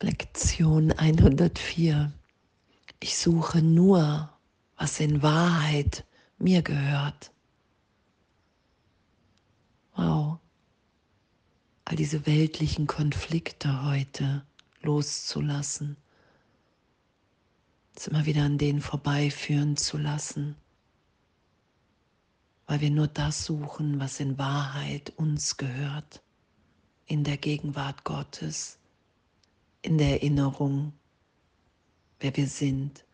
Lektion 104. Ich suche nur, was in Wahrheit mir gehört. Wow. All diese weltlichen Konflikte heute loszulassen. Es immer wieder an denen vorbeiführen zu lassen. Weil wir nur das suchen, was in Wahrheit uns gehört. In der Gegenwart Gottes. In der Erinnerung, wer wir sind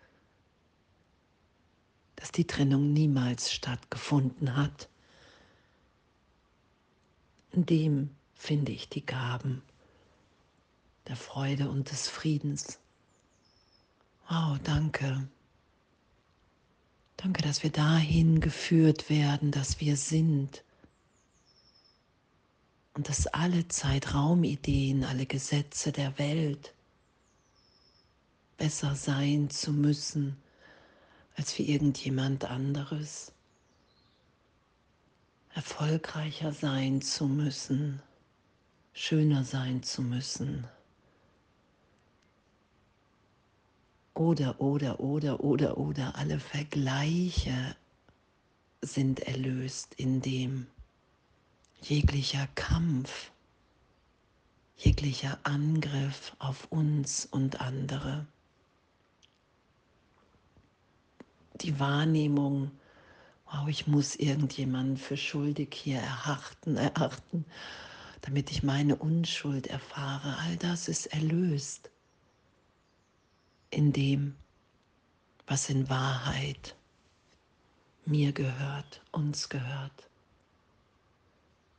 dass die Trennung niemals stattgefunden hat. In dem finde ich die Gaben der Freude und des Friedens. Wow, danke. Danke, dass wir dahin geführt werden, dass wir sind. Und dass alle Zeitraumideen, alle Gesetze der Welt besser sein zu müssen, als für irgendjemand anderes, erfolgreicher sein zu müssen, schöner sein zu müssen. Oder, oder, oder, oder, oder, alle Vergleiche sind erlöst, indem jeglicher Kampf, jeglicher Angriff auf uns und andere die Wahrnehmung, wow, ich muss irgendjemanden für schuldig hier erachten, erachten, damit ich meine Unschuld erfahre. All das ist erlöst in dem, was in Wahrheit mir gehört, uns gehört.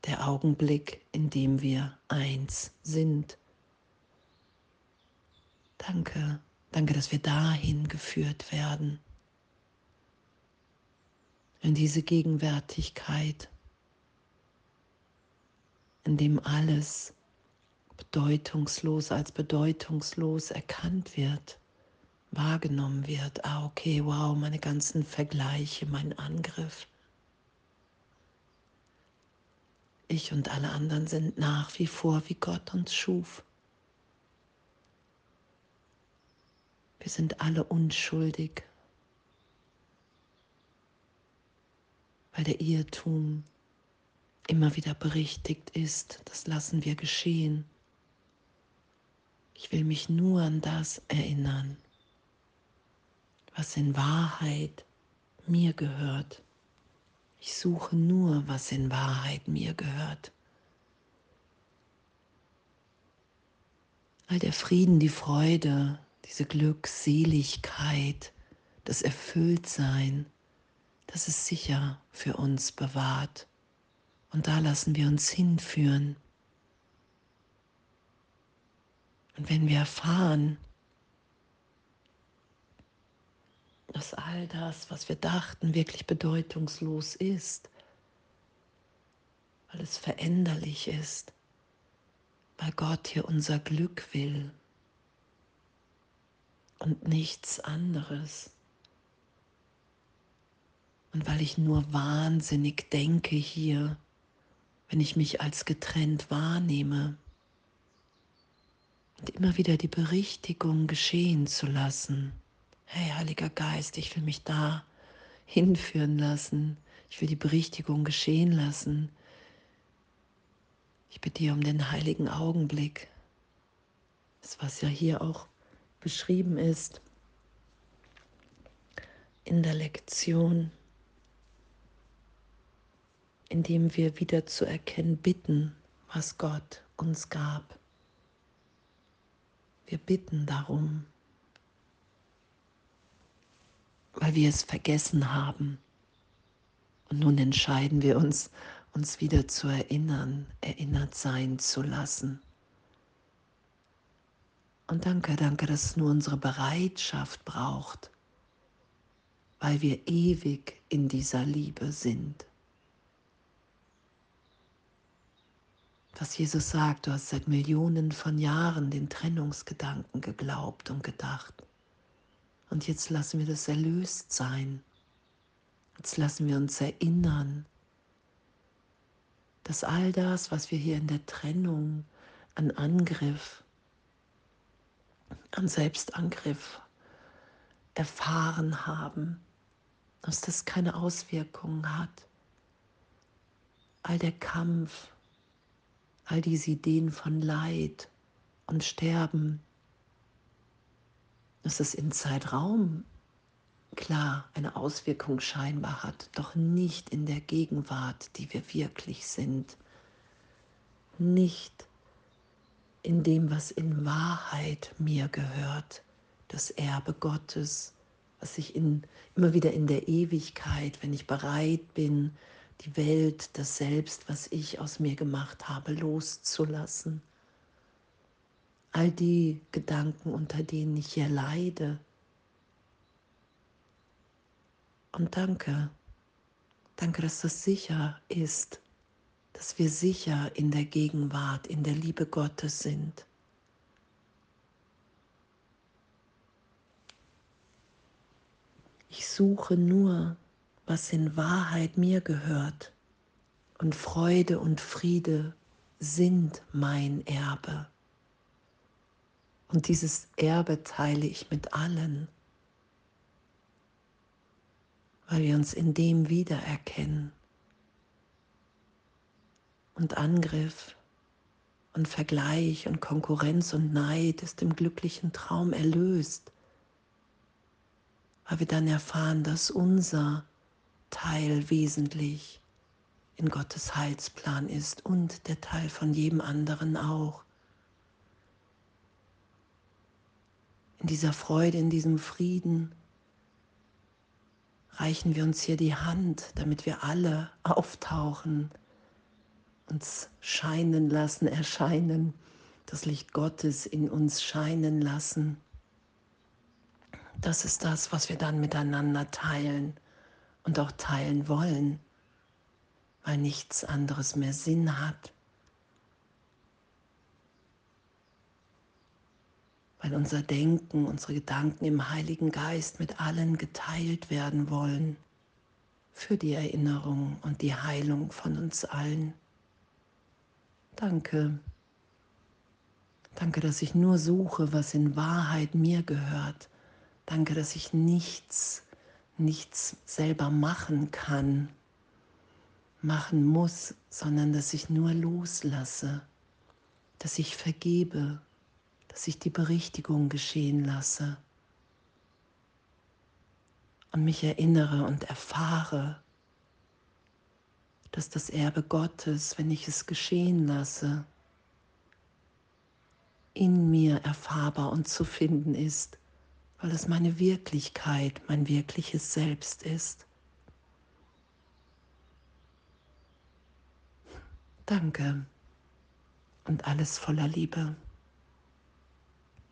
Der Augenblick, in dem wir eins sind. Danke, danke, dass wir dahin geführt werden in diese Gegenwärtigkeit, in dem alles bedeutungslos als bedeutungslos erkannt wird, wahrgenommen wird. Ah, okay, wow, meine ganzen Vergleiche, mein Angriff. Ich und alle anderen sind nach wie vor, wie Gott uns schuf. Wir sind alle unschuldig. Weil der Irrtum immer wieder berichtigt ist. Das lassen wir geschehen. Ich will mich nur an das erinnern, was in Wahrheit mir gehört. Ich suche nur, was in Wahrheit mir gehört. All der Frieden, die Freude, diese Glückseligkeit, das Erfülltsein, das ist sicher für uns bewahrt. Und da lassen wir uns hinführen. Und wenn wir erfahren, dass all das, was wir dachten, wirklich bedeutungslos ist, weil es veränderlich ist, weil Gott hier unser Glück will und nichts anderes. Und weil ich nur wahnsinnig denke hier, wenn ich mich als getrennt wahrnehme. Und immer wieder die Berichtigung geschehen zu lassen. Hey, Heiliger Geist, ich will mich da hinführen lassen. Ich will die Berichtigung geschehen lassen. Ich bitte dir um den heiligen Augenblick. Das, was ja hier auch beschrieben ist in der Lektion indem wir wieder zu erkennen bitten, was Gott uns gab. Wir bitten darum, weil wir es vergessen haben. Und nun entscheiden wir uns, uns wieder zu erinnern, erinnert sein zu lassen. Und danke, danke, dass es nur unsere Bereitschaft braucht, weil wir ewig in dieser Liebe sind. Was Jesus sagt, du hast seit Millionen von Jahren den Trennungsgedanken geglaubt und gedacht. Und jetzt lassen wir das erlöst sein. Jetzt lassen wir uns erinnern, dass all das, was wir hier in der Trennung an Angriff an Selbstangriff erfahren haben, dass das keine Auswirkungen hat. All der Kampf, all diese Ideen von Leid und Sterben, dass es in Zeitraum klar eine Auswirkung scheinbar hat, doch nicht in der Gegenwart, die wir wirklich sind, nicht in dem, was in Wahrheit mir gehört, das Erbe Gottes, was ich in, immer wieder in der Ewigkeit, wenn ich bereit bin, die Welt, das Selbst, was ich aus mir gemacht habe, loszulassen. All die Gedanken, unter denen ich hier leide. Und danke, danke, dass das sicher ist, dass wir sicher in der Gegenwart, in der Liebe Gottes sind. Ich suche nur, was in Wahrheit mir gehört. Und Freude und Friede sind mein Erbe. Und dieses Erbe teile ich mit allen, weil wir uns in dem wiedererkennen. Und Angriff und Vergleich und Konkurrenz und Neid ist im glücklichen Traum erlöst weil wir dann erfahren, dass unser Teil wesentlich in Gottes Heilsplan ist und der Teil von jedem anderen auch. In dieser Freude, in diesem Frieden reichen wir uns hier die Hand, damit wir alle auftauchen, uns scheinen lassen, erscheinen, das Licht Gottes in uns scheinen lassen. Das ist das, was wir dann miteinander teilen und auch teilen wollen, weil nichts anderes mehr Sinn hat. Weil unser Denken, unsere Gedanken im Heiligen Geist mit allen geteilt werden wollen für die Erinnerung und die Heilung von uns allen. Danke. Danke, dass ich nur suche, was in Wahrheit mir gehört Danke, dass ich nichts, nichts selber machen kann, machen muss, sondern dass ich nur loslasse, dass ich vergebe, dass ich die Berichtigung geschehen lasse und mich erinnere und erfahre, dass das Erbe Gottes, wenn ich es geschehen lasse, in mir erfahrbar und zu finden ist weil es meine Wirklichkeit, mein wirkliches Selbst ist. Danke und alles voller Liebe.